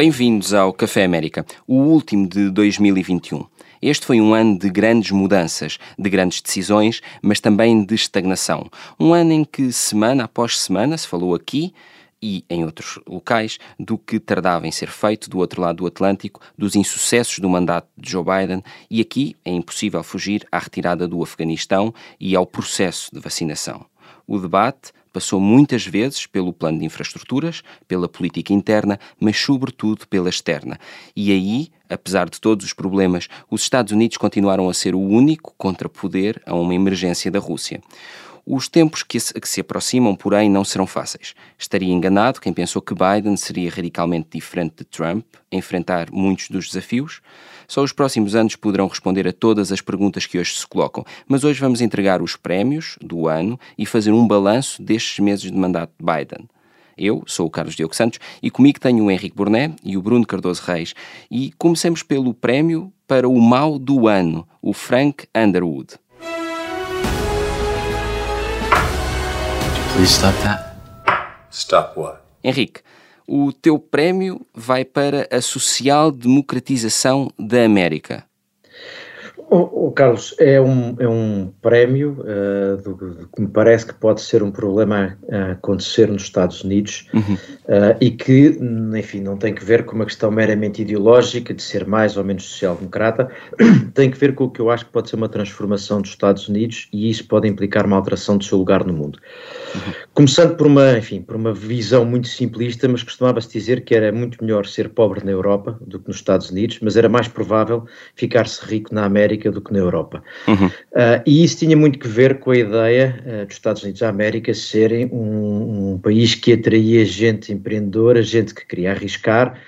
Bem-vindos ao Café América, o último de 2021. Este foi um ano de grandes mudanças, de grandes decisões, mas também de estagnação. Um ano em que, semana após semana, se falou aqui e em outros locais do que tardava em ser feito do outro lado do Atlântico, dos insucessos do mandato de Joe Biden, e aqui é impossível fugir à retirada do Afeganistão e ao processo de vacinação. O debate passou muitas vezes pelo plano de infraestruturas, pela política interna, mas sobretudo pela externa. E aí, apesar de todos os problemas, os Estados Unidos continuaram a ser o único contrapoder a uma emergência da Rússia. Os tempos que se, que se, aproximam, porém, não serão fáceis. Estaria enganado quem pensou que Biden seria radicalmente diferente de Trump enfrentar muitos dos desafios. Só os próximos anos poderão responder a todas as perguntas que hoje se colocam, mas hoje vamos entregar os prémios do ano e fazer um balanço destes meses de mandato de Biden. Eu sou o Carlos Diogo Santos e comigo tenho o Henrique Burnet e o Bruno Cardoso Reis. E comecemos pelo prémio para o mal do ano, o Frank Underwood. Please stop that. Stop what? Henrique, o teu prémio vai para a social-democratização da América. O, o, Carlos, é um, é um prémio uh, do, do, que me parece que pode ser um problema a, a acontecer nos Estados Unidos uhum. uh, e que, enfim, não tem que ver com uma questão meramente ideológica de ser mais ou menos social-democrata, tem que ver com o que eu acho que pode ser uma transformação dos Estados Unidos e isso pode implicar uma alteração do seu lugar no mundo. Começando por uma, enfim, por uma visão muito simplista, mas costumava-se dizer que era muito melhor ser pobre na Europa do que nos Estados Unidos, mas era mais provável ficar-se rico na América do que na Europa. Uhum. Uh, e isso tinha muito que ver com a ideia uh, dos Estados Unidos da América serem um, um país que atraía gente empreendedora, gente que queria arriscar,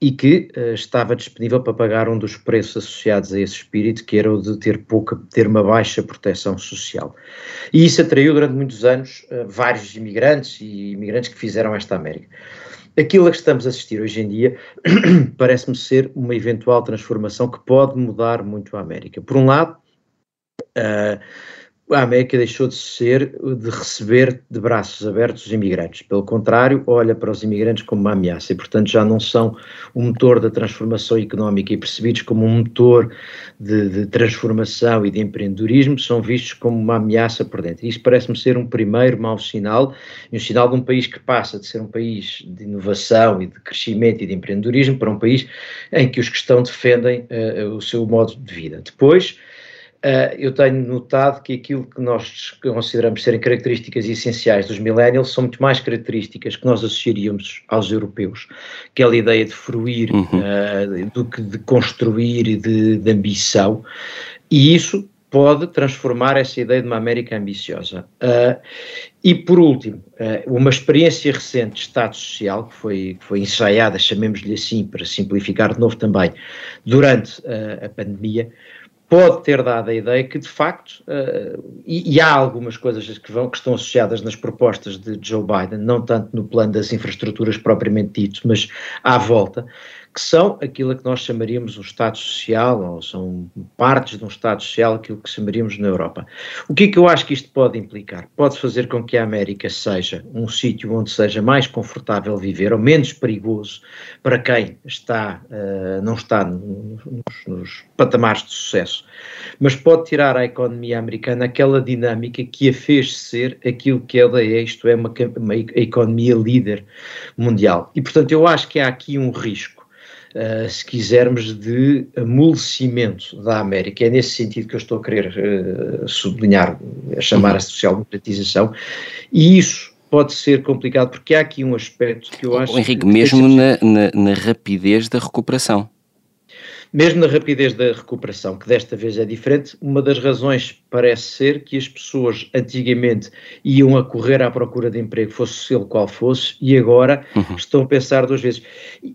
e que uh, estava disponível para pagar um dos preços associados a esse espírito, que era o de ter pouca, ter uma baixa proteção social. E isso atraiu durante muitos anos uh, vários imigrantes e imigrantes que fizeram esta América. Aquilo a que estamos a assistir hoje em dia parece-me ser uma eventual transformação que pode mudar muito a América. Por um lado, uh, a América deixou de ser, de receber de braços abertos os imigrantes. Pelo contrário, olha para os imigrantes como uma ameaça e, portanto, já não são o motor da transformação económica e percebidos como um motor de, de transformação e de empreendedorismo, são vistos como uma ameaça por dentro. Isso parece-me ser um primeiro mau sinal, e um sinal de um país que passa de ser um país de inovação e de crescimento e de empreendedorismo para um país em que os que estão defendem uh, o seu modo de vida. Depois, Uh, eu tenho notado que aquilo que nós consideramos serem características essenciais dos millennials são muito mais características que nós associaríamos aos europeus, que é a ideia de fruir uhum. uh, do que de construir e de, de, ambição, e isso pode transformar essa ideia de uma América ambiciosa. Uh, e por último, uma experiência recente de Estado Social, que foi, que foi ensaiada, chamemos-lhe assim, para simplificar de novo também, durante a pandemia, pode ter dado a ideia que, de facto, uh, e, e, há algumas coisas que, vão, que estão associadas nas propostas de Joe Biden, não tanto no plano das infraestruturas propriamente dito, mas à volta, que são aquilo que nós chamaríamos um Estado Social, ou são partes de um Estado Social, aquilo que chamaríamos na Europa. O que é que eu acho que isto pode implicar? Pode fazer com que a América seja um sítio onde seja mais confortável viver, ou menos perigoso para quem está, uh, não está nos, nos patamares de sucesso, mas pode tirar à economia americana aquela dinâmica que a fez ser aquilo que ela é, isto é, uma, uma economia líder mundial. E, portanto, eu acho que há aqui um risco uh, se quisermos, de amolecimento da América. É nesse sentido que eu estou a querer uh, sublinhar, a chamar a social-democratização, e isso pode ser complicado, porque há aqui um aspecto que eu acho... Oh, Henrique, que mesmo na, na, na rapidez da recuperação. Mesmo na rapidez da recuperação, que desta vez é diferente, uma das razões parece ser que as pessoas antigamente iam a correr à procura de emprego, fosse ele qual fosse, e agora uhum. estão a pensar duas vezes.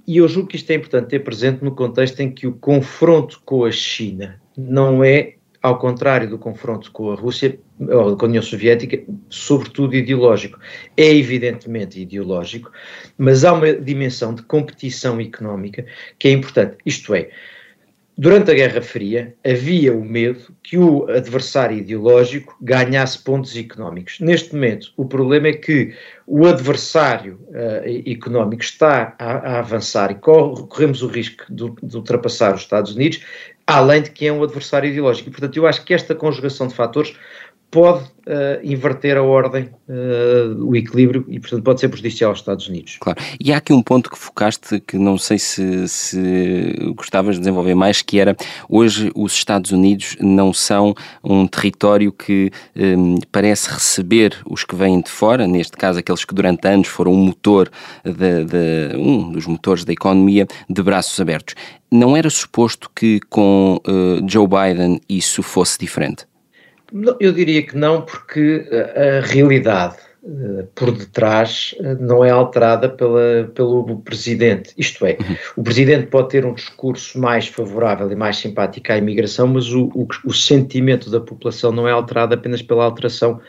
E eu julgo que isto é importante ter presente no contexto em que o confronto com a China não é, ao contrário do confronto com a Rússia, ou com a União Soviética, sobretudo ideológico. É evidentemente ideológico, mas há uma dimensão de competição económica que é importante. Isto é, Durante a Guerra Fria havia o medo que o adversário ideológico ganhasse pontos económicos. Neste momento, o problema é que o adversário uh, económico está a, a, avançar e corremos o risco de, de ultrapassar os Estados Unidos, além de que é um adversário ideológico. E, portanto, eu acho que esta conjugação de fatores pode uh, inverter a ordem, uh, o equilíbrio, e portanto pode ser prejudicial aos Estados Unidos. Claro. E há aqui um ponto que focaste que não sei se, se gostavas de desenvolver mais, que era hoje os Estados Unidos não são um território que um, parece receber os que vêm de fora, neste caso aqueles que durante anos foram um motor, de, de um dos motores da economia, de braços abertos. Não era suposto que com uh, Joe Biden isso fosse diferente? Eu diria que não, porque a, a realidade uh, por detrás uh, não é alterada pela, pelo presidente. Isto é, uhum. o presidente pode ter um discurso mais favorável e mais simpático à imigração, mas o, o, o sentimento da população não é alterado apenas pela alteração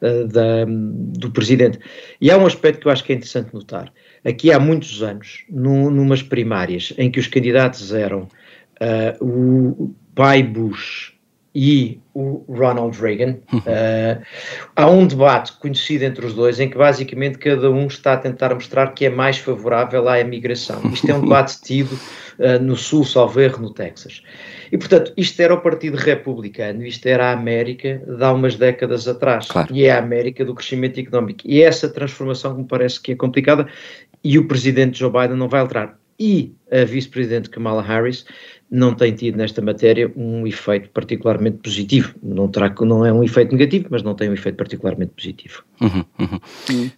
uh, da, do presidente. E há um aspecto que eu acho que é interessante notar. Aqui há muitos anos, num, numas primárias, em que os candidatos eram o pai Bush e o Ronald Reagan. Uh, há um debate conhecido entre os dois em que basicamente cada um está a tentar mostrar que é mais favorável à imigração. Isto é um debate tido uh, no Sul, salvo erro, no Texas. E portanto, isto era o Partido Republicano, isto era a América de há umas décadas atrás. Claro. E é a América do crescimento económico. E é essa transformação que me parece que é complicada e o presidente Joe Biden não vai alterar. E a vice-presidente Kamala Harris não tem tido nesta matéria um efeito particularmente positivo. Não, terá, não é um efeito negativo, mas não tem um efeito particularmente positivo. Uhum, uhum. Uhum.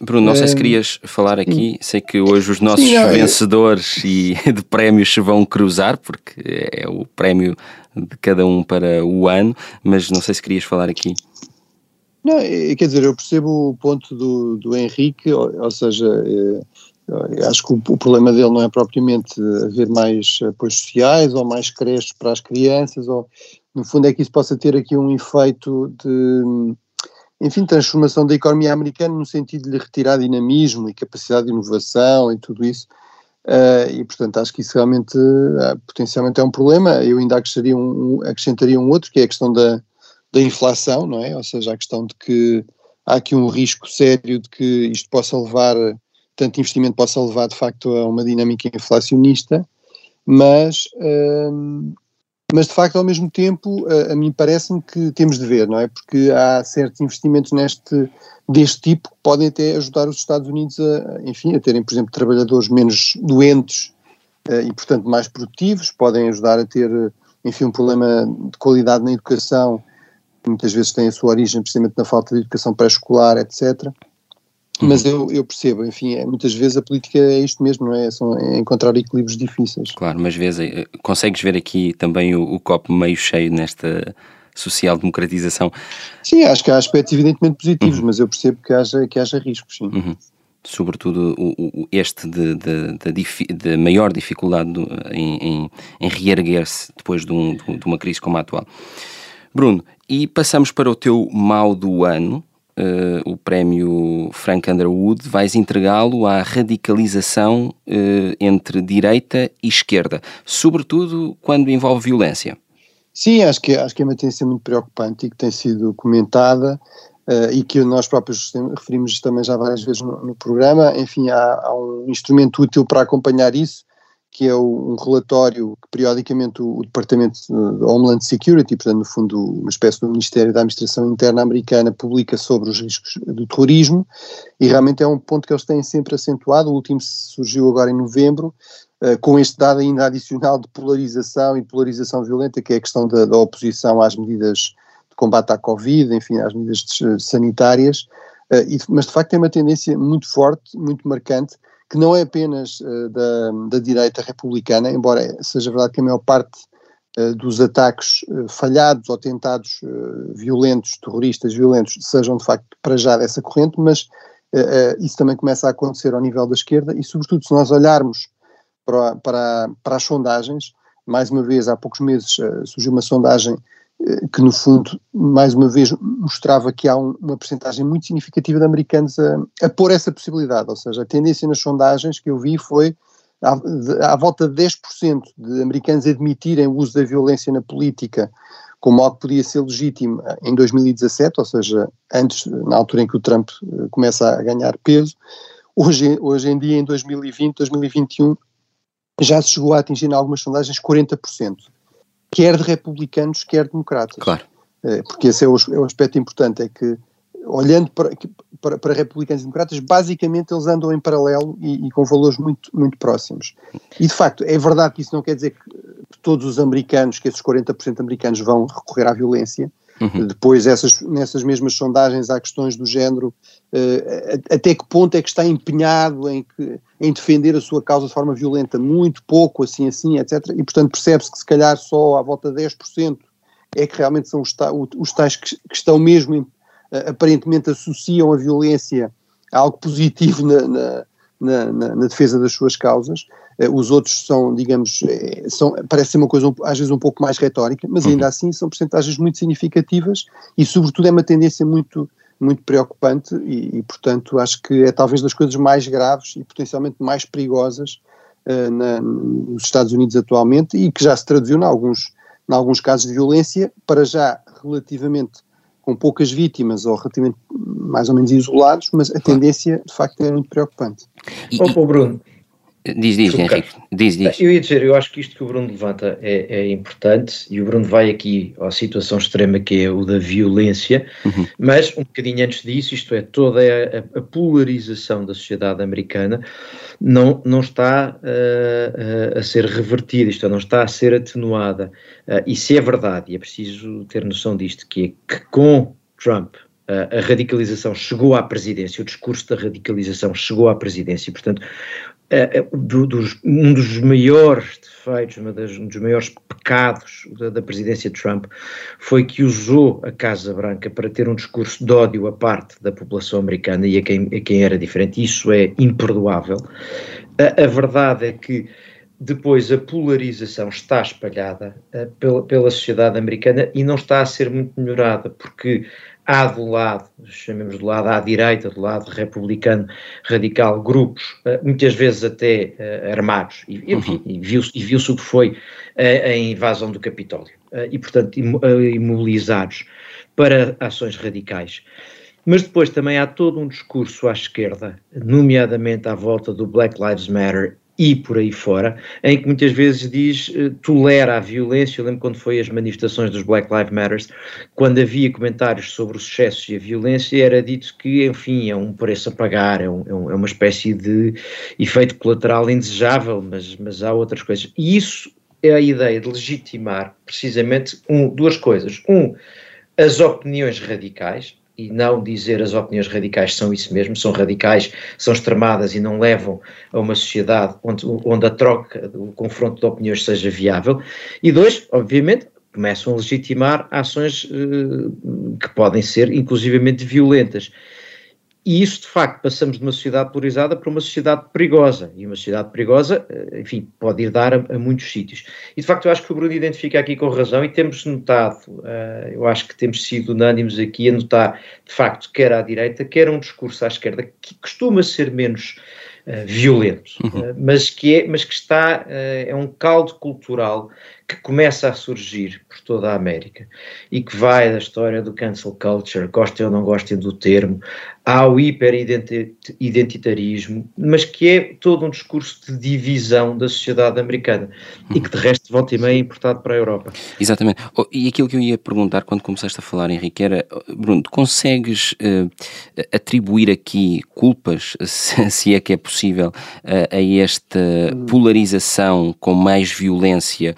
Bruno, não sei se querias falar aqui. Sei que hoje os nossos Sim, não, vencedores e de prémios se vão cruzar, porque é o prémio de cada um para o ano, mas não sei se querias falar aqui. Não, quer dizer, eu percebo o ponto do, do Henrique, ou, ou seja, é, acho que o, problema dele não é propriamente haver mais apoios sociais ou mais creches para as crianças, ou no fundo é que isso possa ter aqui um efeito de, enfim, transformação da economia americana no sentido de lhe retirar dinamismo e capacidade de inovação e tudo isso. Uh, e portanto acho que isso realmente uh, potencialmente é um problema. Eu ainda acrescentaria um, um, acrescentaria um outro, que é a questão da, da inflação, não é? Ou seja, a questão de que há aqui um risco sério de que isto possa levar tanto investimento possa levar de facto a uma dinâmica inflacionista, mas, hum, mas de facto ao mesmo tempo a, a mim parece-me que temos de ver, não é? Porque há certos investimentos neste, deste tipo que podem até ajudar os Estados Unidos a, enfim, a terem, por exemplo, trabalhadores menos doentes uh, e portanto mais produtivos, podem ajudar a ter, enfim, um problema de qualidade na educação, que muitas vezes tem a sua origem precisamente na falta de educação pré-escolar, etc., mas eu, eu, percebo, enfim, é, muitas vezes a política é isto mesmo, não é? São, é encontrar equilíbrios difíceis. Claro, mas vezes eh, consegues ver aqui também o, o copo meio cheio nesta social-democratização? Sim, acho que há aspectos evidentemente positivos, uhum. mas eu percebo que haja, que haja riscos, sim. Uhum. Sobretudo o, o, este de, de, de, de, maior dificuldade do, em, em, em reerguer-se depois de, um, de uma crise como a atual. Bruno, e passamos para o teu mal do ano, Uh, o prémio Frank Underwood, vais entregá-lo à radicalização uh, entre direita e esquerda, sobretudo quando envolve violência. Sim, acho que, acho que é uma tendência muito preocupante e que tem sido comentada uh, e que nós próprios referimos também já várias vezes no, no programa. Enfim, há, há, um instrumento útil para acompanhar isso, que é um relatório que periodicamente o, Departamento de Homeland Security, portanto, no fundo, uma espécie do Ministério da Administração Interna americana, publica sobre os riscos do terrorismo, e realmente é um ponto que eles têm sempre acentuado. O último surgiu agora em novembro, uh, com este dado ainda adicional de polarização e polarização violenta, que é a questão da, da oposição às medidas de combate à Covid, enfim, às medidas sanitárias, uh, e, mas de facto tem uma tendência muito forte, muito marcante que não é apenas uh, da, da, direita republicana, embora seja verdade que a maior parte uh, dos ataques uh, falhados ou tentados violentos, terroristas violentos, sejam de facto para já dessa corrente, mas isso também começa a acontecer ao nível da esquerda e, sobretudo, se nós olharmos para, para, para as sondagens, mais uma vez, há poucos meses surgiu uma sondagem que no fundo, mais uma vez, mostrava que há um, uma percentagem muito significativa de americanos a, a pôr essa possibilidade, ou seja, a tendência nas sondagens que eu vi foi à, à volta de 10% de americanos admitirem o uso da violência na política como algo que podia ser legítimo em 2017, ou seja, antes, na altura em que o Trump eh, começa a ganhar peso, hoje, hoje em dia, em 2020, 2021, já se chegou a atingir em algumas sondagens 40%, quer de republicanos, quer democratas. Claro. Eh, porque esse é o, é o aspecto importante, é que olhando para, para, para, republicanos e democratas, basicamente eles andam em paralelo e, e, com valores muito, muito próximos. E de facto, é verdade que isso não quer dizer que todos os americanos, que esses 40% americanos vão recorrer à violência. Uhum. Depois, essas, nessas mesmas sondagens, há questões do género, até que ponto é que está empenhado em, que, em defender a sua causa de forma violenta? Muito pouco, assim, assim, etc. E, portanto, percebe-se que se calhar só à volta de 10% é que realmente são os, os tais que, que estão mesmo em, aparentemente associam a violência a algo positivo na, na, na, na defesa das suas causas. Eh, os outros são, digamos, eh, são, parece ser uma coisa às vezes um pouco mais retórica, mas ainda uhum. assim são percentagens muito significativas e, sobretudo, é uma tendência muito, muito preocupante e, e, portanto, acho que é talvez das coisas mais graves e potencialmente mais perigosas uh, na, nos Estados Unidos atualmente e que já se traduziu em alguns, em alguns casos de violência, para já relativamente com poucas vítimas ou relativamente mais ou menos isolados, mas a tendência de facto é muito preocupante. E, oh, Bruno, Diz, diz, Henrique. Diz, diz. Eu ia dizer, eu acho que isto que o Bruno levanta é, é, importante e o Bruno vai aqui à situação extrema que é o da violência, uhum. mas um bocadinho antes disso, isto é, toda a, a polarização da sociedade americana não, não está uh, a ser revertida, isto é, não está a ser atenuada. Uh, e se é verdade, e é preciso ter noção disto, que é que com Trump a radicalização chegou à presidência, o discurso da radicalização chegou à presidência, e, portanto, do, dos, um dos maiores defeitos, das, um dos maiores pecados da, da, presidência de Trump foi que usou a Casa Branca para ter um discurso de ódio à parte da população americana e a quem, a quem era diferente. Isso é imperdoável. A, a verdade é que depois a polarização está espalhada uh, pela, pela sociedade americana e não está a ser muito melhorada, porque há do lado, chamemos do lado à direita, do lado republicano radical, grupos, uh, muitas vezes até uh, armados, e, enfim, uhum. e viu-se viu o que foi a invasão do Capitólio, e portanto imobilizados para ações radicais. Mas depois também há todo um discurso à esquerda, nomeadamente à volta do Black Lives Matter e por aí fora, em que muitas vezes diz, uh, tolera a violência. Eu lembro quando foi as manifestações dos Black Lives Matter, quando havia comentários sobre os excessos e a violência, era dito que, enfim, é um preço a pagar, é, um, é, é uma espécie de efeito colateral indesejável, mas, mas há outras coisas. E isso é a ideia de legitimar precisamente um, duas coisas. Um, as opiniões radicais, e não dizer as opiniões radicais são isso mesmo, são radicais, são extremadas e não levam a uma sociedade onde, onde a troca, o confronto de opiniões seja viável. E dois, obviamente, começam a legitimar ações uh, que podem ser inclusivamente violentas. E isso, de facto, passamos de uma sociedade polarizada para uma sociedade perigosa. E uma sociedade perigosa, eh, enfim, pode ir dar a, a, muitos sítios. E, de facto, eu acho que o Bruno identifica aqui com razão e temos notado, uh, eu acho que temos sido unânimes aqui a notar, de facto, quer à direita, quer um discurso à esquerda, que costuma ser menos uh, violento, uhum. uh, mas, que é, mas que está, é um caldo cultural que começa a surgir por toda a América e que vai da história do cancel culture, gostem ou não gostem do termo, ao hiperidentitarismo, mas que é todo um discurso de divisão da sociedade americana e que de resto volta e meia é importado para a Europa. Exatamente. Oh, e aquilo que eu ia perguntar quando começaste a falar, Henrique, era, Bruno, consegues uh, atribuir aqui culpas, se, se, é que é possível, uh, a esta polarização com mais violência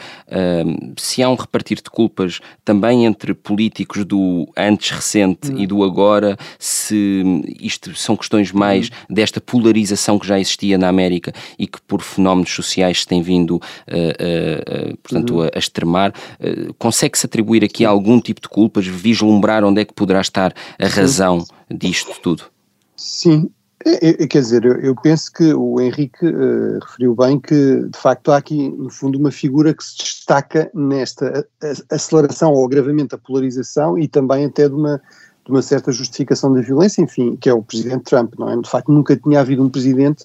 se há um repartir de culpas também entre políticos do antes recente e do agora, se isto são questões mais desta polarização que já existia na América e que por fenómenos sociais se tem vindo, uh, uh, portanto, a, a extremar, consegue-se atribuir aqui algum tipo de culpas, vislumbrar onde é que poderá estar a razão disto tudo? Sim, é, é, quer dizer, eu, eu, penso que o Henrique uh, referiu bem que, de facto, há aqui, no fundo, uma figura que se destaca nesta aceleração ou agravamento da polarização e também até de uma, de uma certa justificação da violência, enfim, que é o presidente Trump, não é? De facto, nunca tinha havido um presidente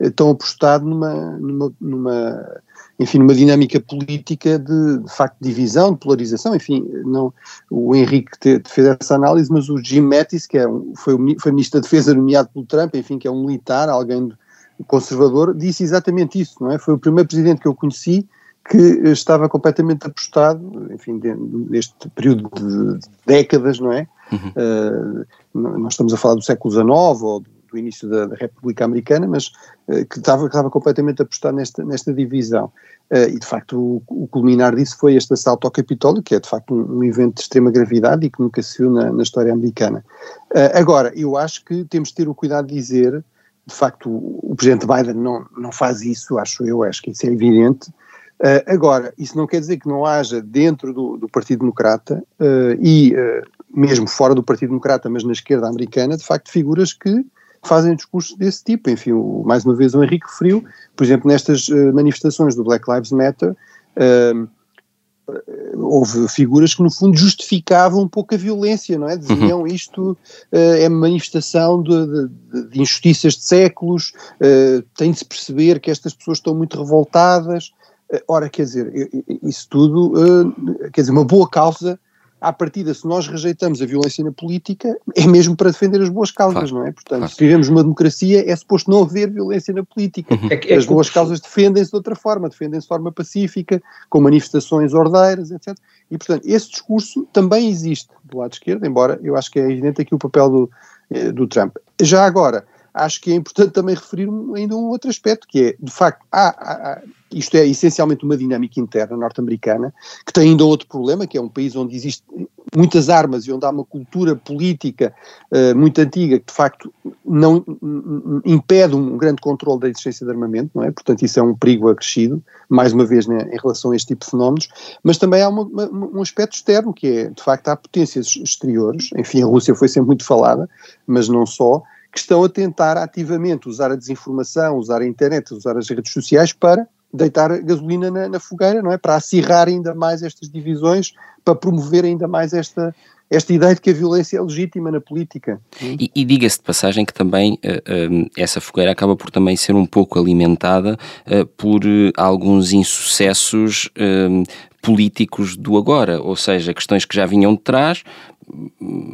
estão apostados numa, numa, numa enfim, numa dinâmica política de, de facto, divisão, de polarização, enfim, não, o Henrique te, te fez essa análise, mas o Jim Mattis, que é um, foi, foi ministro da Defesa nomeado pelo Trump, enfim, que é um militar, alguém conservador, disse exatamente isso, não é? Foi o primeiro presidente que eu conheci que estava completamente apostado, enfim, neste período de décadas, não é? Uhum. Uh, nós estamos a falar do século XIX ou do início da, da República Americana, mas uh, que, estava, que estava completamente apostado nesta, nesta divisão. Uh, e de facto o, o, culminar disso foi este assalto ao Capitólio, que é de facto um, um evento de extrema gravidade e que nunca se viu na, na história americana. Uh, agora, eu acho que temos de ter o cuidado de dizer, de facto o, o Presidente Biden não, não faz isso, acho eu, acho que isso é evidente, Uh, agora, isso não quer dizer que não haja dentro do, do Partido Democrata uh, e uh, mesmo fora do Partido Democrata, mas na esquerda americana, de facto, figuras que fazem discursos desse tipo. Enfim, o, mais uma vez o Henrique referiu, por exemplo, nestas uh, manifestações do Black Lives Matter, uh, houve figuras que no fundo justificavam um pouco a violência, não é? Diziam uhum. isto uh, é manifestação de, de, de, injustiças de séculos, tem de se perceber que estas pessoas estão muito revoltadas. ora, quer dizer, isso tudo, quer dizer, uma boa causa à partida, se nós rejeitamos a violência na política, é mesmo para defender as boas causas, claro. não é? Portanto, claro. se vivemos numa democracia, é suposto não haver violência na política. Uhum. É as boas causas defendem-se de outra forma, defendem-se de forma pacífica, com manifestações ordeiras, etc. E, portanto, esse discurso também existe do lado esquerdo, embora eu acho que é evidente aqui o papel do, eh, do Trump. Já agora, acho que é importante também referir ainda um outro aspecto, que é, de facto, há, há, isto é essencialmente uma dinâmica interna norte-americana, que tem ainda outro problema, que é um país onde existem muitas armas e onde há uma cultura política uh, muito antiga que, de facto, não impede um grande controle da existência de armamento, não é? Portanto, isso é um perigo acrescido, mais uma vez, né, em relação a este tipo de fenómenos, mas também há uma, uma, um aspecto externo, que é, de facto, há potências exteriores, enfim, a Rússia foi sempre muito falada, mas não só, que estão a tentar ativamente usar a desinformação, usar a internet, usar as redes sociais para deitar gasolina na, na, fogueira, não é? Para acirrar ainda mais estas divisões, para promover ainda mais esta, esta ideia de que a violência é legítima na política. E, e diga-se de passagem que também uh, uh, essa fogueira acaba por também ser um pouco alimentada uh, por alguns insucessos políticos do agora, ou seja, questões que já vinham de trás,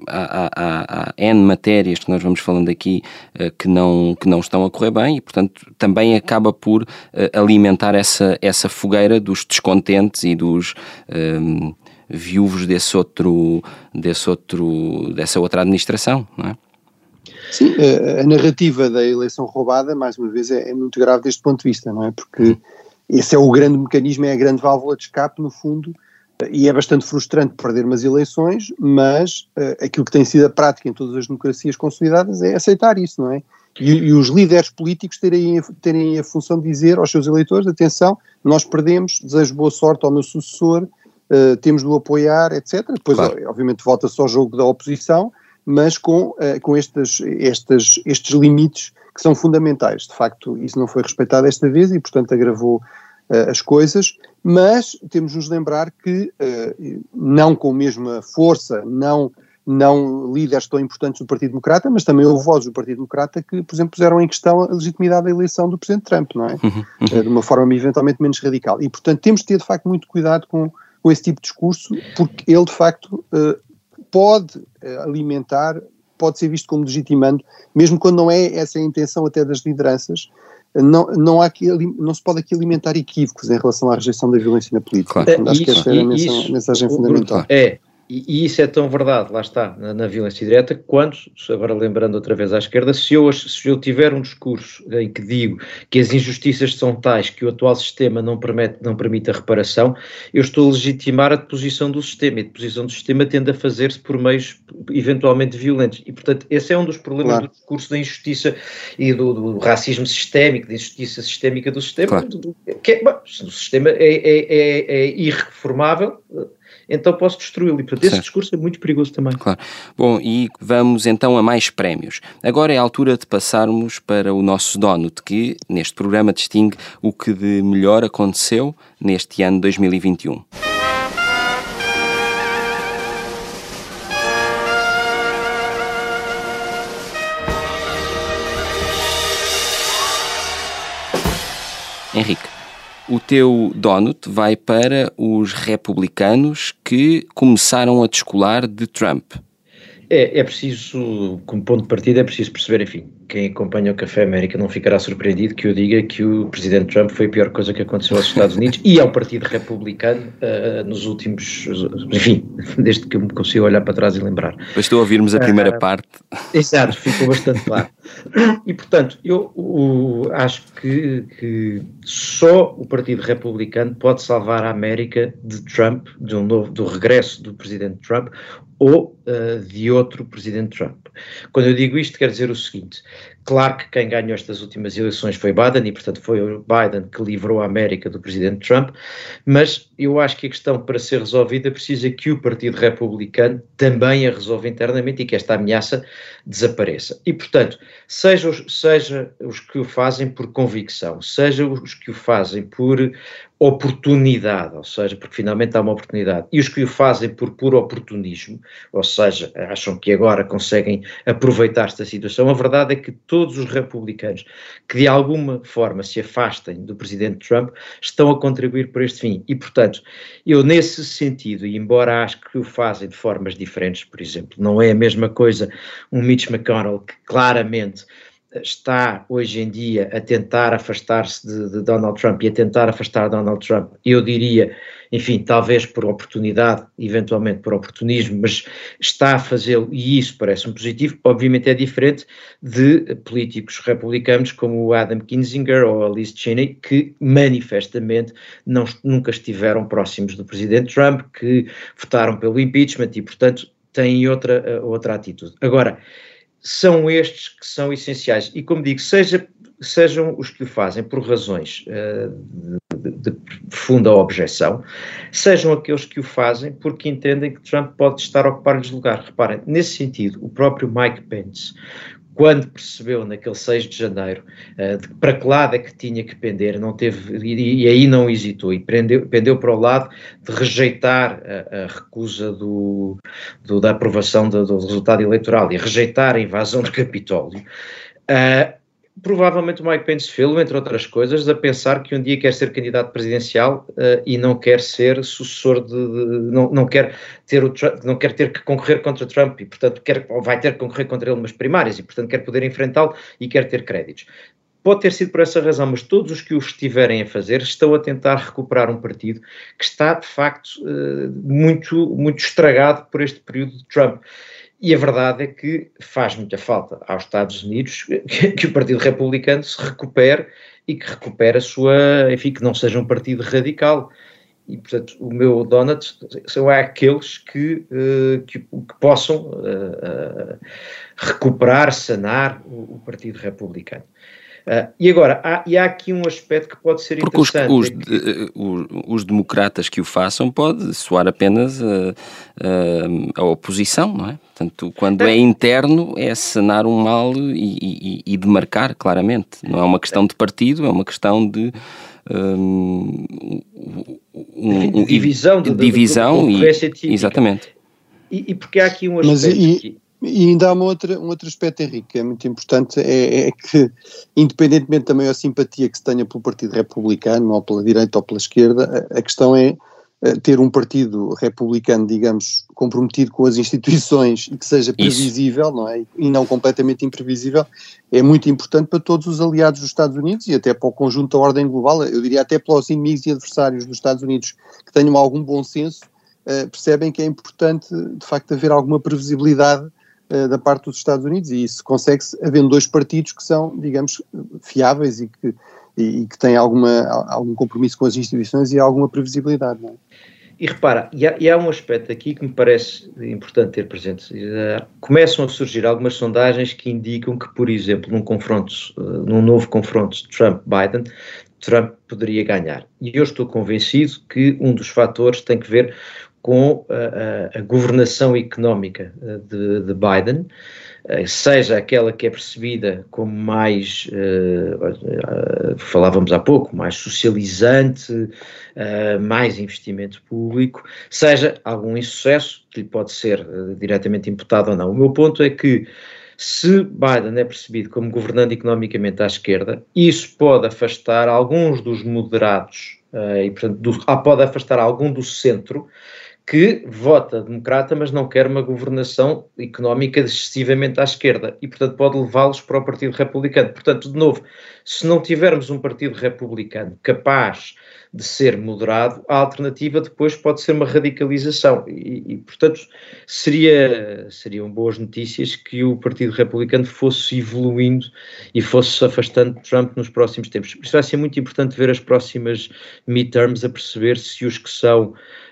há, há, há, N matérias que nós vamos falando aqui uh, que, não, que não estão a correr bem e, portanto, também acaba por uh, alimentar essa, essa fogueira dos descontentes e dos um, ehm, viúvos desse outro, desse outro, dessa outra administração, não é? Sim, a, a narrativa da eleição roubada, mais uma vez, é, é, muito grave deste ponto de vista, não é? Porque esse é o grande mecanismo, é a grande válvula de escape, no fundo, e é bastante frustrante perder umas eleições, mas uh, aquilo que tem sido a prática em todas as democracias consolidadas é aceitar isso, não é? E, e, os líderes políticos terem, terem a função de dizer aos seus eleitores: atenção, nós perdemos, desejo boa sorte ao meu sucessor, uh, temos de o apoiar, etc. Depois, claro. obviamente, volta-se ao jogo da oposição, mas com, uh, com estas, estas, estes limites que são fundamentais. De facto, isso não foi respeitado esta vez e, portanto, agravou as coisas, mas temos de nos lembrar que, uh, não com a mesma força, não, não líderes tão importantes do Partido Democrata, mas também houve vozes do Partido Democrata que, por exemplo, puseram em questão a legitimidade da eleição do Presidente Trump, não é? Uhum, uhum. Uh, de uma forma eventualmente menos radical. E, portanto, temos de ter, de facto, muito cuidado com, com esse tipo de discurso, porque ele, de facto, pode alimentar pode ser visto como legitimando, mesmo quando não é essa a intenção até das lideranças, não, não, há aqui, não se pode aqui alimentar equívocos em relação à rejeição da violência na política. Claro. Acho isso, que esta é a mensagem, mensagem fundamental. É, e, e, isso é tão verdade, lá está, na, na, violência direta, quando, agora lembrando outra vez à esquerda, se eu, se eu tiver um discurso em que digo que as injustiças são tais que o atual sistema não permite, não permite a reparação, eu estou a legitimar a deposição do sistema, e a deposição do sistema tende a fazer-se por meios eventualmente violentos. E, portanto, esse é um dos problemas claro. do discurso da injustiça e do, do, racismo sistémico, da injustiça sistémica do sistema, claro. que é, bom, o sistema é, é, é, é irreformável, então posso destruí-lo. E, portanto, esse discurso é muito perigoso também. Claro. Bom, e vamos então a mais prémios. Agora é a altura de passarmos para o nosso Donut, que neste programa distingue o que de melhor aconteceu neste ano 2021. Henrique, o teu donut vai para os republicanos que começaram a descolar de Trump. É, é preciso, como ponto de partida, é preciso perceber, enfim, quem acompanha o Café América não ficará surpreendido que eu diga que o Presidente Trump foi a pior coisa que aconteceu aos Estados Unidos e ao Partido Republicano uh, nos últimos, enfim, desde que eu me consigo olhar para trás e lembrar. Bastou ouvirmos a primeira uh, parte. Exato, ficou bastante claro. E, portanto, eu o, acho que, que, só o Partido Republicano pode salvar a América de Trump, de um novo, do regresso do Presidente Trump, ou uh, de outro Presidente Trump. Quando eu digo isto, quer dizer o seguinte: claro que quem ganhou estas últimas eleições foi Biden, e portanto foi o Biden que livrou a América do Presidente Trump, mas eu acho que a questão para ser resolvida precisa que o Partido Republicano também a resolva internamente e que esta ameaça desapareça. E portanto, seja os, seja os que o fazem por convicção, seja os que o fazem por oportunidade, ou seja, porque finalmente há uma oportunidade, e os que o fazem por puro oportunismo, ou seja, acham que agora conseguem aproveitar esta situação, a verdade é que todos os republicanos que de alguma forma se afastem do presidente Trump estão a contribuir para este fim. E, portanto, eu nesse sentido, e embora acho que o fazem de formas diferentes, por exemplo, não é a mesma coisa um Mitch McConnell que claramente está hoje em dia a tentar afastar-se de, de, Donald Trump e a tentar afastar Donald Trump, eu diria, enfim, talvez por oportunidade, eventualmente por oportunismo, mas está a fazê-lo e isso parece-me positivo. Obviamente é diferente de políticos republicanos como o Adam Kinzinger ou a Liz Cheney, que manifestamente não, nunca estiveram próximos do presidente Trump, que votaram pelo impeachment e, portanto, têm outra, outra atitude. Agora, são estes que são essenciais. E como digo, seja, sejam os que o fazem por razões uh, de, de, profunda objeção, sejam aqueles que o fazem porque entendem que Trump pode estar a ocupar-lhes lugar. Reparem, nesse sentido, o próprio Mike Pence, quando percebeu naquele 6 de janeiro uh, de para que lado é que tinha que pender, não teve, e, e aí não hesitou, e pendeu, pendeu para o lado de rejeitar a, a recusa do, do, da aprovação do, do, resultado eleitoral e rejeitar a invasão do Capitólio. Uh, provavelmente o Mike Pence fez, entre outras coisas, a pensar que um dia quer ser candidato presidencial uh, e não quer ser sucessor de, de, não, não quer ter o não quer ter que concorrer contra Trump e portanto quer vai ter que concorrer contra ele nas primárias e portanto quer poder enfrentá-lo e quer ter créditos. Pode ter sido por essa razão, mas todos os que o estiverem a fazer estão a tentar recuperar um partido que está, de facto, uh, muito, muito estragado por este período de Trump. E a verdade é que faz muita falta aos Estados Unidos que, que, o Partido Republicano se recupere e que recupere a sua, enfim, que não seja um partido radical. E, portanto, o meu donut são aqueles que, uh, que, que, possam uh, uh, recuperar, sanar o, o Partido Republicano. Uh, e agora, há, e há aqui um aspecto que pode ser Porque interessante. Os, os, é que... os, os, democratas que o façam pode soar apenas a, a, a oposição, não é? Portanto, quando é, é interno, é sanar um mal e, e, e demarcar claramente. Não é uma questão de partido, é uma questão de. Um, um, divisão, de, divisão de, de, e, exatamente. E, e, porque há aqui um aspecto. Mas, e, e ainda há uma outra, um outro aspecto, Henrique, que é muito importante, é, é, que, independentemente da maior simpatia que se tenha pelo Partido Republicano, ou pela direita ou pela esquerda, a, a questão é eh, ter um partido republicano, digamos, comprometido com as instituições e que seja previsível, Isso. não é? E não completamente imprevisível, é muito importante para todos os aliados dos Estados Unidos e até para o conjunto da ordem global, eu diria até para os inimigos e adversários dos Estados Unidos que tenham algum bom senso, uh, percebem que é importante, de facto, haver alguma previsibilidade da parte dos Estados Unidos e isso consegue-se havendo dois partidos que são, digamos, fiáveis e que, e, que têm alguma, algum compromisso com as instituições e alguma previsibilidade. É? E repara, e há, e há, um aspecto aqui que me parece importante ter presente. Uh, começam a surgir algumas sondagens que indicam que, por exemplo, num confronto, uh, num novo confronto Trump-Biden, Trump poderia ganhar. E eu estou convencido que um dos fatores tem que ver com a, a, a governação económica eh, de, de, Biden, eh, seja aquela que é percebida como mais, falávamos há pouco, mais socializante, mais investimento público, seja algum insucesso, que lhe pode ser diretamente imputado ou não. O meu ponto é que Se Biden é percebido como governando economicamente à esquerda, isso pode afastar alguns dos moderados, uh, e portanto do, ah, pode afastar algum do centro, que vota democrata, mas não quer uma governação económica excessivamente à esquerda e, portanto, pode levá-los para o Partido Republicano. Portanto, de novo, se não tivermos um Partido Republicano capaz de ser moderado, a alternativa depois pode ser uma radicalização e, e, portanto, seria, seriam boas notícias que o Partido Republicano fosse evoluindo e fosse se afastando Trump nos próximos tempos. Isso vai ser muito importante ver as próximas midterms a perceber se os que são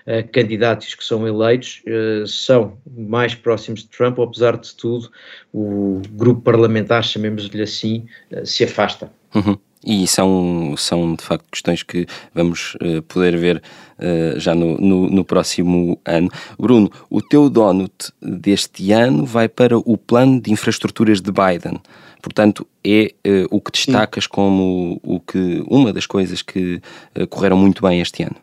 uh, candidatos que são eleitos uh, são mais próximos de Trump, apesar de tudo, o grupo parlamentar, chamemos-lhe assim, uh, se afasta. Uhum. E são, são de facto questões que vamos uh, poder ver uh, já no, no, no, próximo ano. Bruno, o teu donut deste ano vai para o plano de infraestruturas de Biden. Portanto, é uh, o que destacas Sim. como o que, uma das coisas que correram muito bem este ano.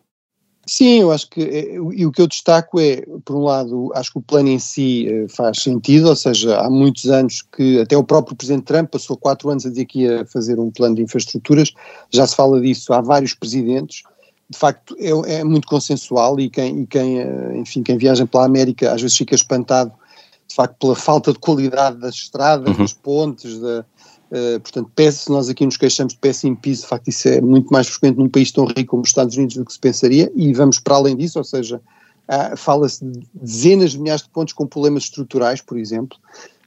Sim, eu acho que eh, e o que eu destaco é, por um lado, acho que o plano em si eh, faz sentido, ou seja, há muitos anos que até o próprio Presidente Trump passou quatro anos a dizer que ia fazer um plano de infraestruturas, já se fala disso há vários presidentes, de facto é, é muito consensual e quem, e quem, eh, enfim, quem viaja pela América às vezes fica espantado, de facto, pela falta de qualidade das estradas, uhum. das pontes, da, Uh, portanto, se nós aqui nos queixamos de péssimo piso, de facto isso é muito mais frequente num país tão rico como os Estados Unidos do que se pensaria, e vamos para além disso, ou seja, fala-se de dezenas de milhares de pontos com problemas estruturais, por exemplo,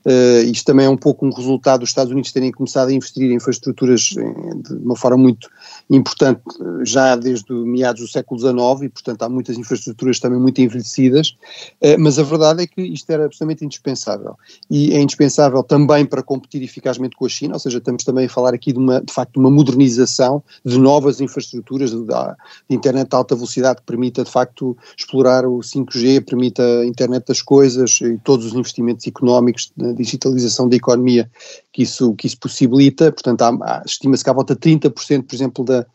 Uh, isto também é um pouco um resultado dos Estados Unidos terem começado a investir em infraestruturas de uma forma muito importante já desde meados do século XIX e, portanto, há muitas infraestruturas também muito envelhecidas, uh, mas a verdade é que isto era absolutamente indispensável. E é indispensável também para competir eficazmente com a China, ou seja, estamos também a falar aqui de, uma, de facto, uma modernização de novas infraestruturas de, de internet de alta velocidade que permita, de facto, explorar o 5G, permita a internet das coisas e todos os investimentos económicos digitalização da economia que isso, que isso possibilita, portanto estima-se que à volta de 30% por exemplo da,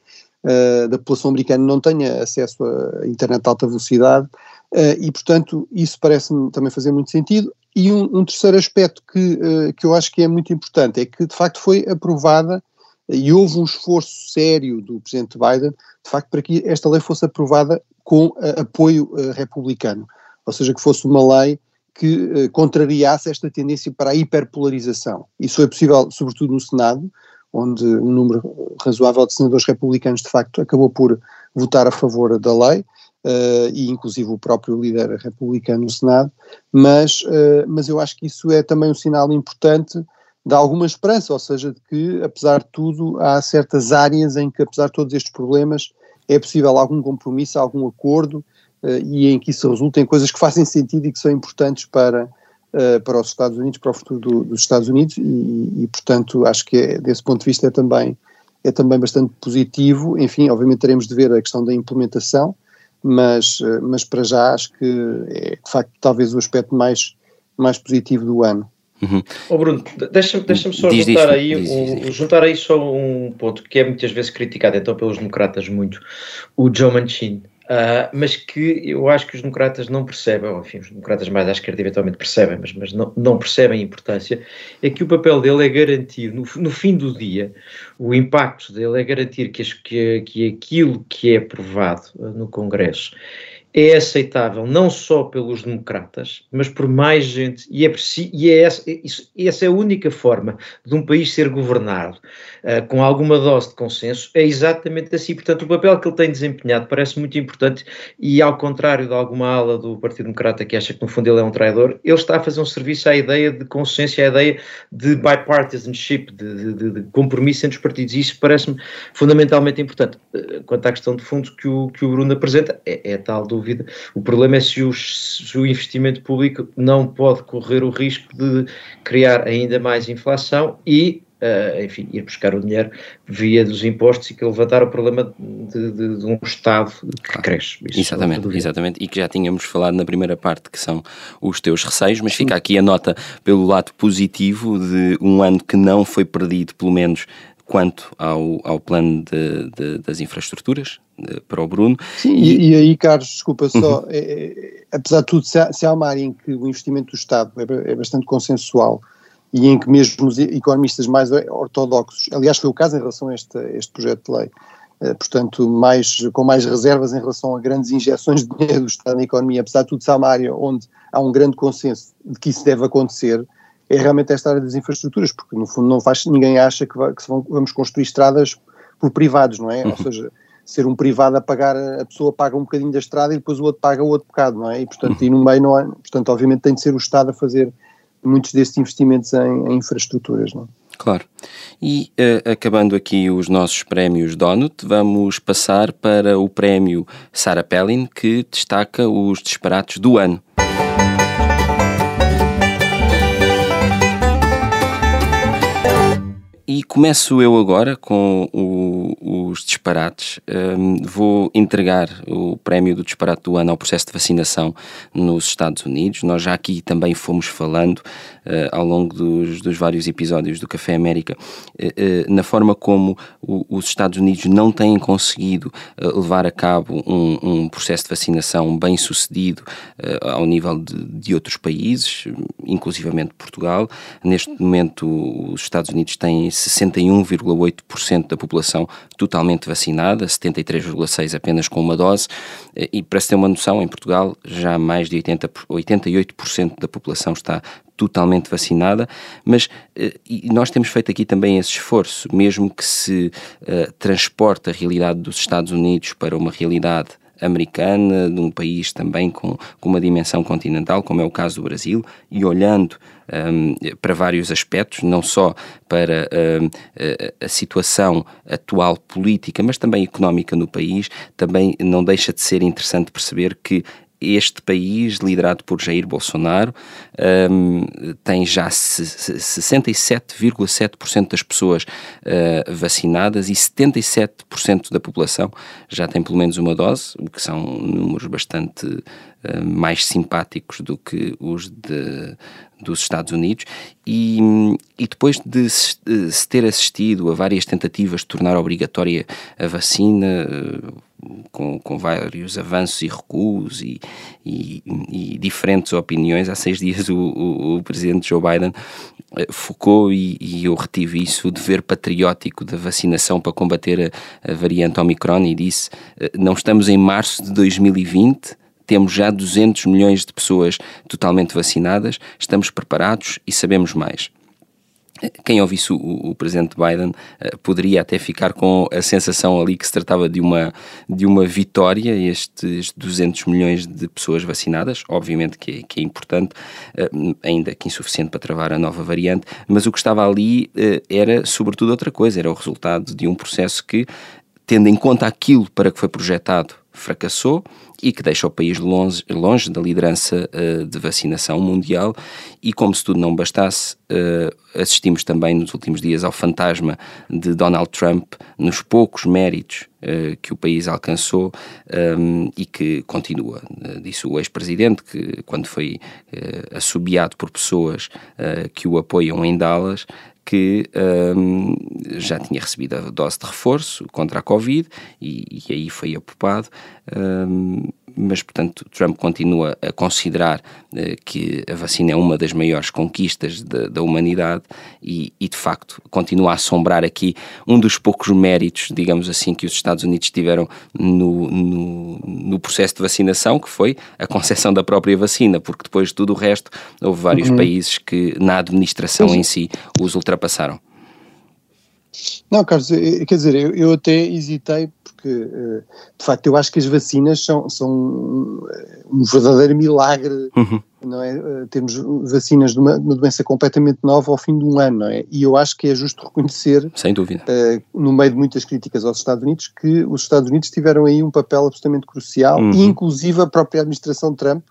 uh, da população americana não tenha acesso a internet de alta velocidade. Uh, e portanto isso parece-me também fazer muito sentido. E um, um terceiro aspecto que, uh, que eu acho que é muito importante é que de facto foi aprovada e houve um esforço sério do presidente Biden, de facto, para que esta lei fosse aprovada com apoio republicano, ou seja, que fosse uma lei que eh, contrariasse esta tendência para a hiperpolarização. Isso foi possível, sobretudo no Senado, onde um número razoável de senadores republicanos, de facto, acabou por votar a favor da lei, uh, e inclusive o próprio líder republicano no Senado, mas, uh, mas eu acho que isso é também um sinal importante de alguma esperança, ou seja, de que, apesar de tudo, há certas áreas em que, apesar de todos estes problemas, é possível algum compromisso, algum acordo, e em que isso resulta em coisas que fazem sentido e que são importantes para, uh, para os Estados Unidos, para o futuro do, dos Estados Unidos, e, e, portanto acho que é, desse ponto de vista é também, é também bastante positivo. Enfim, obviamente teremos de ver a questão da implementação, mas, uh, mas para já acho que é de facto talvez o aspecto mais, mais positivo do ano. Uhum. Oh Bruno, deixa-me deixa só diz, juntar, diz, aí diz, um, juntar aí só um ponto que é muitas vezes criticado então pelos democratas muito, o Joe Manchin. Uh, mas que eu acho que os democratas não percebem, ou enfim, os democratas mais à esquerda eventualmente percebem, mas, mas não, não percebem a importância, é que o papel dele é garantir, no, no fim do dia, o impacto dele é garantir que, que, que aquilo que é aprovado no Congresso é aceitável não só pelos democratas, mas por mais gente, e, é, e é essa, isso, essa é a única forma de um país ser governado uh, com alguma dose de consenso, é exatamente assim. Portanto, o papel que ele tem desempenhado parece muito importante e, ao contrário de alguma ala do Partido Democrata que acha que no fundo ele é um traidor, ele está a fazer um serviço à ideia de consenso, à ideia de bipartisanship, de, de, de compromisso entre os partidos, e isso parece-me fundamentalmente importante. Uh, quanto à questão de fundo que o, que o Bruno apresenta, é, é tal dúvida dúvida. O problema é se, os, se, o investimento público não pode correr o risco de criar ainda mais inflação e, uh, enfim, ir buscar o dinheiro via dos impostos e que levantar o problema de, de, de um Estado que cresce. Isso exatamente, exatamente. E que já tínhamos falado na primeira parte, que são os teus receios, mas fica aqui a nota pelo lado positivo de um ano que não foi perdido, pelo menos quanto ao, ao plano de, de, das infraestruturas de, para o Bruno. Sim, e, e aí, Carlos, desculpa só, uhum. é, é, apesar de tudo, se há, se há, uma área em que o investimento do Estado é, é bastante consensual e em que mesmo os economistas mais ortodoxos, aliás foi o caso em relação a este, este projeto de lei, eh, portanto mais, com mais reservas em relação a grandes injeções de dinheiro do Estado na economia, apesar de tudo ser uma área onde há um grande consenso de que isso deve acontecer, é realmente esta área das infraestruturas, porque no fundo não faz, ninguém acha que, vai, que vão, vamos construir estradas por privados, não é? Uhum. Ou seja, ser um privado a pagar, a pessoa paga um bocadinho da estrada e depois o outro paga o outro bocado, não é? E portanto, uhum. e no meio não há, portanto, obviamente tem de ser o Estado a fazer muitos desses investimentos em, em infraestruturas, não é? Claro. E uh, acabando aqui os nossos prémios Donut, vamos passar para o prémio Sarah Palin, que destaca os disparates do ano. Começo eu agora com o, os disparates. Um, vou entregar o prémio do disparate do ano ao processo de vacinação nos Estados Unidos. Nós já aqui também fomos falando ao longo dos, dos, vários episódios do Café América uh, uh, na forma como os Estados Unidos não têm conseguido levar a cabo um, um, processo de vacinação bem sucedido ao nível de, de outros países, inclusivamente Portugal. Neste momento, os Estados Unidos têm 61,8% da população totalmente vacinada, 73,6% apenas com uma dose, e para se ter uma noção, em Portugal já mais de 80, 88% da população está totalmente vacinada, mas eh, nós temos feito aqui também esse esforço, mesmo que se uh, transporte a realidade dos Estados Unidos para uma realidade americana, de um país também com, com uma dimensão continental, como é o caso do Brasil, e olhando um, para vários aspectos, não só para um, a, a situação atual política, mas também económica no país, também não deixa de ser interessante perceber que este país, liderado por Jair Bolsonaro, um, tem já 67,7% das pessoas uh, vacinadas e 77% da população já tem pelo menos uma dose, o que são números bastante uh, mais simpáticos do que os de, dos Estados Unidos. E, e depois de se, de se ter assistido a várias tentativas de tornar obrigatória a vacina, uh, com, com vários avanços e recuos e, e, e diferentes opiniões. Há seis dias o, o, o presidente Joe Biden eh, focou, e, e, eu retive isso, o dever patriótico da vacinação para combater a, a variante Omicron e disse: eh, não estamos em março de 2020 temos já 200 milhões de pessoas totalmente vacinadas, estamos preparados e sabemos mais. Quem ouvisse o, o, presidente Biden uh, poderia até ficar com a sensação ali que se tratava de uma, de uma vitória, estes 200 milhões de pessoas vacinadas, obviamente que é, que é importante, uh, ainda que insuficiente para travar a nova variante, mas o que estava ali uh, era sobretudo outra coisa, era o resultado de um processo que, tendo em conta aquilo para que foi projetado, fracassou e que deixa o país longe, longe da liderança uh, de vacinação mundial. E como se tudo não bastasse, uh, assistimos também nos últimos dias ao fantasma de Donald Trump nos poucos méritos uh, que o país alcançou um, e que continua. disse o ex-presidente que, quando foi assobiado por pessoas que o apoiam em Dallas, que um, já tinha recebido a dose de reforço contra a Covid e, e aí foi apopado. Um, mas, portanto, Trump continua a considerar uh, que a vacina é uma das maiores conquistas de, da humanidade e, e, de facto, continua a assombrar aqui um dos poucos méritos, digamos assim, que os Estados Unidos tiveram no, no, no processo de vacinação, que foi a concessão da própria vacina, porque depois de tudo o resto, houve vários uhum. países que, na administração em si, os ultrapassaram. Não, Carlos, quer dizer, eu, eu até hesitei porque, eh, de facto, eu acho que as vacinas são, são um verdadeiro milagre, uhum. não é? Eh, temos vacinas de uma, uma, doença completamente nova ao fim de um ano, não é? E eu acho que é justo reconhecer, sem dúvida, uh, no meio de muitas críticas aos Estados Unidos, que os Estados Unidos tiveram aí um papel absolutamente crucial, uhum. inclusive a própria administração Trump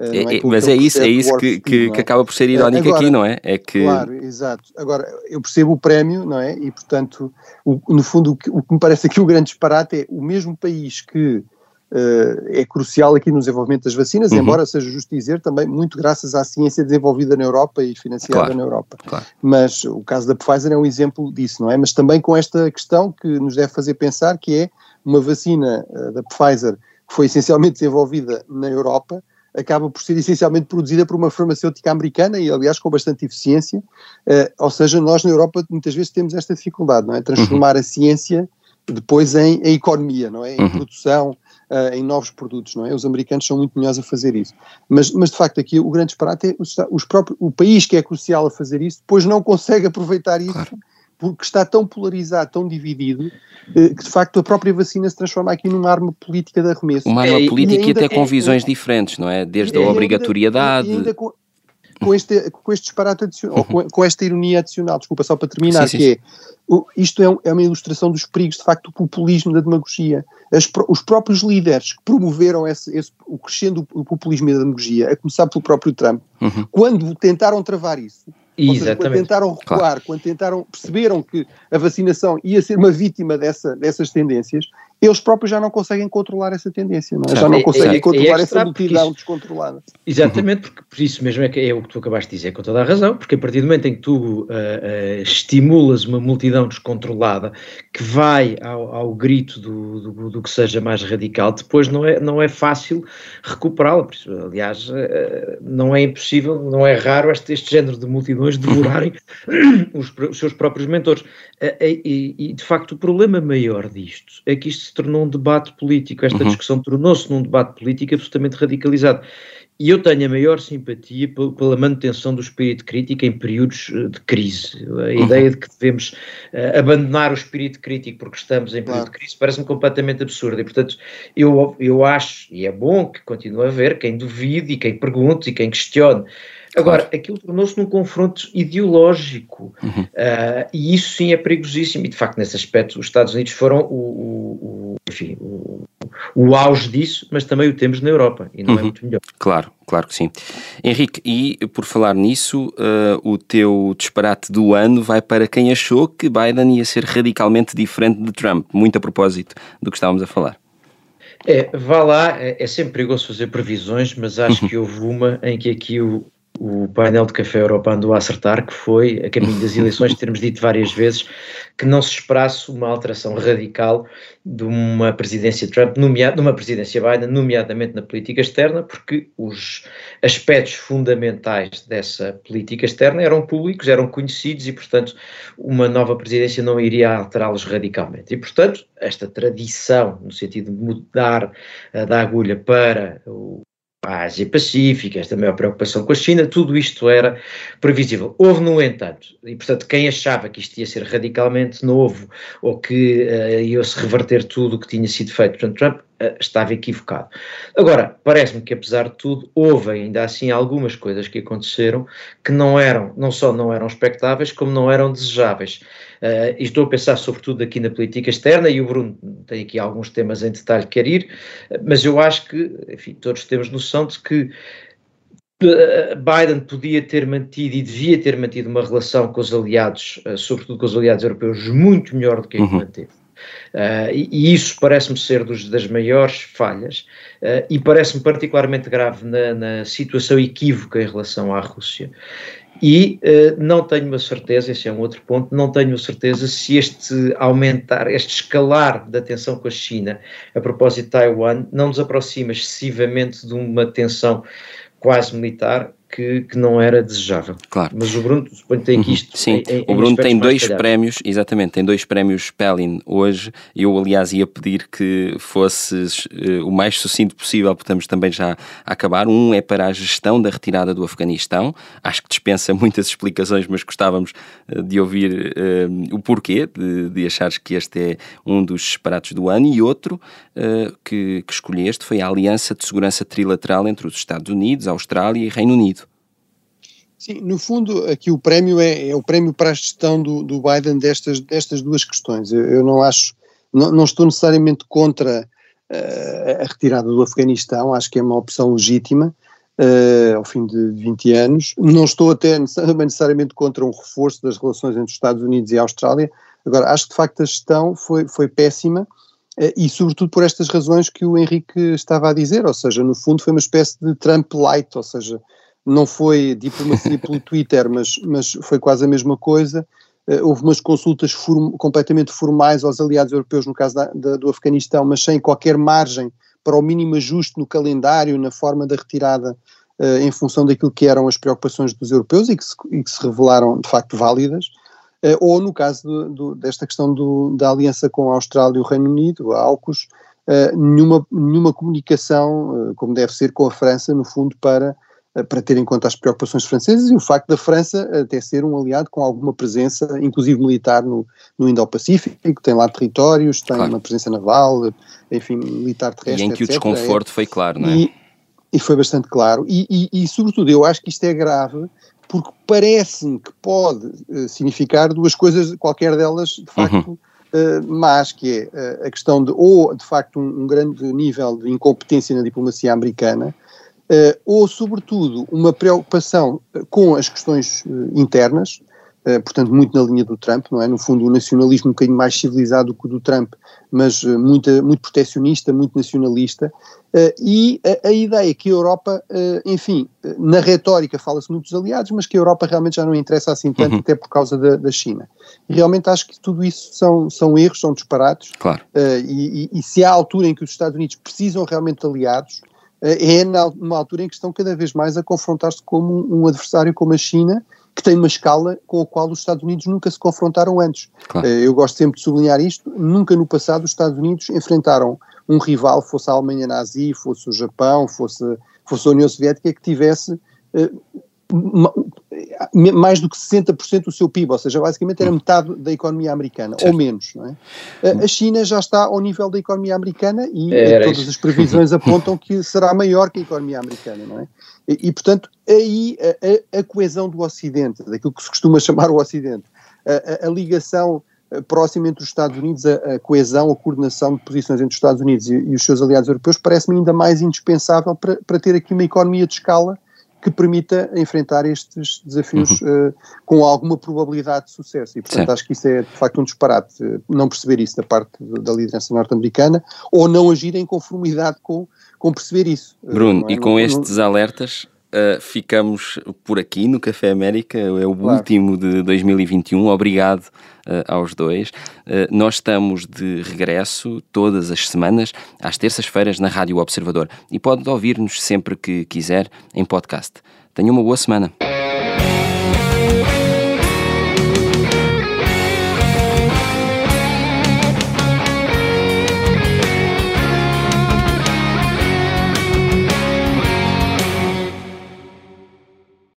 é, é, mas é isso, é isso que, que, é? que, acaba por ser irónico Agora, aqui, não é? É que... Claro, exato. Agora, eu percebo o prémio, não é? E, portanto, o, no fundo, o que, o que, me parece aqui o grande disparate é o mesmo país que uh, é crucial aqui no desenvolvimento das vacinas, uhum. embora seja justo dizer também muito graças à ciência desenvolvida na Europa e financiada claro, na Europa. Claro. Mas o caso da Pfizer é um exemplo disso, não é? Mas também com esta questão que nos deve fazer pensar que é uma vacina uh, da Pfizer que foi essencialmente desenvolvida na Europa, acaba por ser essencialmente produzida por uma farmacêutica americana e, aliás, com bastante eficiência. Uh, ou seja, nós na Europa muitas vezes temos esta dificuldade, não é? Transformar uhum. a ciência depois em, em, economia, não é? Em uhum. produção, uh, em novos produtos, não é? Os americanos são muito melhores a fazer isso. Mas, mas de facto, aqui o grande disparate é os, os próprios, o país que é crucial a fazer isso, depois não consegue aproveitar isso. Claro porque está tão polarizado, tão dividido, eh, que de facto a própria vacina se transforma aqui numa arma política de arremesso. Uma arma é, política e, até com é, visões é, diferentes, não é? Desde a obrigatoriedade. E ainda com, com, este, com este disparate adicional, ou com, com, esta ironia adicional, desculpa, só para terminar, sim, sim, que é, isto é, é, uma ilustração dos perigos, de facto, do populismo, da demagogia. As, os próprios líderes que promoveram esse, esse, o crescendo do populismo e da demagogia, a começar pelo próprio Trump, uhum. quando tentaram travar isso, Seja, quando tentaram recuar, claro. quando tentaram, perceberam que a vacinação ia ser uma vítima dessa, dessas tendências, eles próprios já não conseguem controlar essa tendência, não é? já não é, conseguem é, é controlar é essa multidão descontrolada. Exatamente, porque por isso mesmo é, que é o que tu acabaste de dizer, com toda a razão, porque a partir do momento em que tu uh, uh, estimulas uma multidão descontrolada que vai ao, ao grito do, do, do, que seja mais radical, depois não é, não é fácil recuperá-la. Aliás, uh, não é impossível, não é raro este, este género de multidões devorarem os, os, seus próprios mentores. E, e, de facto, o problema maior disto é que isto se tornou um debate político, esta uhum. discussão tornou-se num debate político absolutamente radicalizado. E eu tenho a maior simpatia pela manutenção do espírito crítico em períodos eh, de crise. A uhum. ideia de que devemos uh, abandonar o espírito crítico porque estamos em período claro. de crise parece-me completamente absurda. E, portanto, eu, eu acho, e é bom que continue a haver quem duvide e quem pergunte e quem questione Agora, aquilo tornou-se num confronto ideológico uhum. uh, e isso sim é perigosíssimo. E de facto, nesse aspecto, os Estados Unidos foram o, o, o enfim, o, o, auge disso, mas também o temos na Europa e não é uhum. é muito melhor. Claro, claro que sim. Henrique, e por falar nisso, uh, o teu disparate do ano vai para quem achou que Biden ia ser radicalmente diferente de Trump, muito a propósito do que estávamos a falar. É, vá lá, é, é sempre perigoso fazer previsões, mas acho uhum. que houve uma em que aqui o, o painel de Café Europa andou a acertar, que foi, a caminho das eleições, termos dito várias vezes que não se esperasse uma alteração radical de uma presidência Trump, nomeado, de uma presidência Biden, nomeadamente na política externa, porque os aspectos fundamentais dessa política externa eram públicos, eram conhecidos e, portanto, uma nova presidência não iria alterá-los radicalmente. E, portanto, esta tradição, no sentido de mudar uh, da agulha para o a Ásia Pacífica, esta maior preocupação com a China, tudo isto era previsível. Houve, no entanto, e portanto quem achava que isto ia ser radicalmente novo ou que uh, ia-se reverter tudo o que tinha sido feito por Trump, uh, estava equivocado. Agora, parece-me que apesar de tudo, houve ainda assim algumas coisas que aconteceram que não eram, não só não eram expectáveis, como não eram desejáveis. Uh, e estou a pensar sobretudo aqui na política externa, e o Bruno tem aqui alguns temas em detalhe que quer ir, mas eu acho que, enfim, todos temos noção de que eh, Biden podia ter mantido e devia ter mantido uma relação com os aliados, eh, sobretudo com os aliados europeus, muito melhor do que a que uhum. manteve. Uh, e, isso parece-me ser dos, das maiores falhas uh, e parece-me particularmente grave na, na, situação equívoca em relação à Rússia. E uh, não tenho a certeza, esse é um outro ponto, não tenho a certeza se este aumentar, este escalar da tensão com a China a propósito de Taiwan não nos aproxima excessivamente de uma tensão quase militar que, que não era desejável. Claro. Mas o Bruno suponho tem aqui isto. Sim, em, em o Bruno tem dois prémios, exatamente, tem dois prémios Pelin hoje. Eu, aliás, ia pedir que fosses uh, o mais sucinto possível, porque estamos também já a acabar. Um é para a gestão da retirada do Afeganistão. Acho que dispensa muitas explicações, mas gostávamos uh, de ouvir uh, o porquê de, de achares que este é um dos disparates do ano. E outro que, que escolheste foi a Aliança de Segurança Trilateral entre os Estados Unidos, Austrália e Reino Unido. Sim, no fundo, aqui o prémio é, é o prémio para a gestão do, do Biden destas, destas duas questões. Eu, eu não acho, não, não, estou necessariamente contra uh, a retirada do Afeganistão, acho que é uma opção legítima. Uh, ao fim de 20 anos. Não estou até necessariamente contra um reforço das relações entre os Estados Unidos e a Austrália. Agora, acho que de facto a gestão foi, foi péssima uh, e, sobretudo, por estas razões que o Henrique estava a dizer, ou seja, no fundo foi uma espécie de Trump light, ou seja, não foi diplomacia pelo Twitter, mas, mas foi quase a mesma coisa. Uh, houve umas consultas form, completamente formais aos aliados europeus, no caso da, da, do Afeganistão, mas sem qualquer margem para o mínimo ajuste no calendário, na forma da retirada uh, em função daquilo que eram as preocupações dos europeus e que se, e que se revelaram de facto válidas, uh, ou no caso do, do, desta questão do, da aliança com a Austrália e o Reino Unido, a AUKUS, uh, nenhuma, nenhuma comunicação, como deve ser, com a França, no fundo, para para ter em conta as preocupações francesas e o facto da França até ser um aliado com alguma presença, inclusive militar, no, no Indo-Pacífico, tem lá territórios, tem claro. uma presença naval, enfim, militar terrestre. E em que etc. o desconforto é, foi claro, não é? E, e foi bastante claro. E, e, e, sobretudo, eu acho que isto é grave porque parece-me que pode uh, significar duas coisas, qualquer delas, de facto. Uhum. Uh, mas que é uh, a questão de, ou de facto, um, um, grande nível de incompetência na diplomacia americana, ou, sobretudo, uma preocupação com as questões internas, portanto, muito na linha do Trump, não é? No fundo, um nacionalismo um bocadinho mais civilizado que o do Trump, mas muito, muito protecionista, muito nacionalista, e a, a, ideia que a Europa, enfim, na retórica fala-se muito dos aliados, mas que a Europa realmente já não interessa assim tanto, uhum. até por causa da, da, China. Realmente acho que tudo isso são, são erros, são disparados. Claro. E, e, e, se há altura em que os Estados Unidos precisam realmente de aliados, é numa altura em que estão cada vez mais a confrontar-se como um, adversário como a China, que tem uma escala com a qual os Estados Unidos nunca se confrontaram antes. Claro. Eu gosto sempre de sublinhar isto, nunca no passado os Estados Unidos enfrentaram um rival, fosse a Alemanha nazi, fosse o Japão, fosse, fosse a União Soviética, que tivesse uh, mais do que 60% do seu PIB, ou seja, basicamente era metade da economia americana, certo. ou menos. Não é? A China já está ao nível da economia americana e é, todas as previsões apontam que será maior que a economia americana, não é? E, e portanto, aí a, a, a, coesão do Ocidente, daquilo que se costuma chamar o Ocidente, a, a ligação próximo entre os Estados Unidos, a, a, coesão, a coordenação de posições entre os Estados Unidos e, e os seus aliados europeus parece-me ainda mais indispensável para, para ter aqui uma economia de escala que permita enfrentar estes desafios uhum. uh, com alguma probabilidade de sucesso. E, portanto, Sim. acho que isso é de facto um disparate, não perceber isso da parte da liderança norte-americana ou não agir em conformidade com, com perceber isso. Bruno, é? e com não, estes não... alertas, Uh, ficamos por aqui no Café América, é o claro. último de 2021. Obrigado uh, aos dois. Uh, nós estamos de regresso todas as semanas, às terças-feiras, na Rádio Observador e pode ouvir-nos sempre que quiser em podcast. Tenha uma boa semana.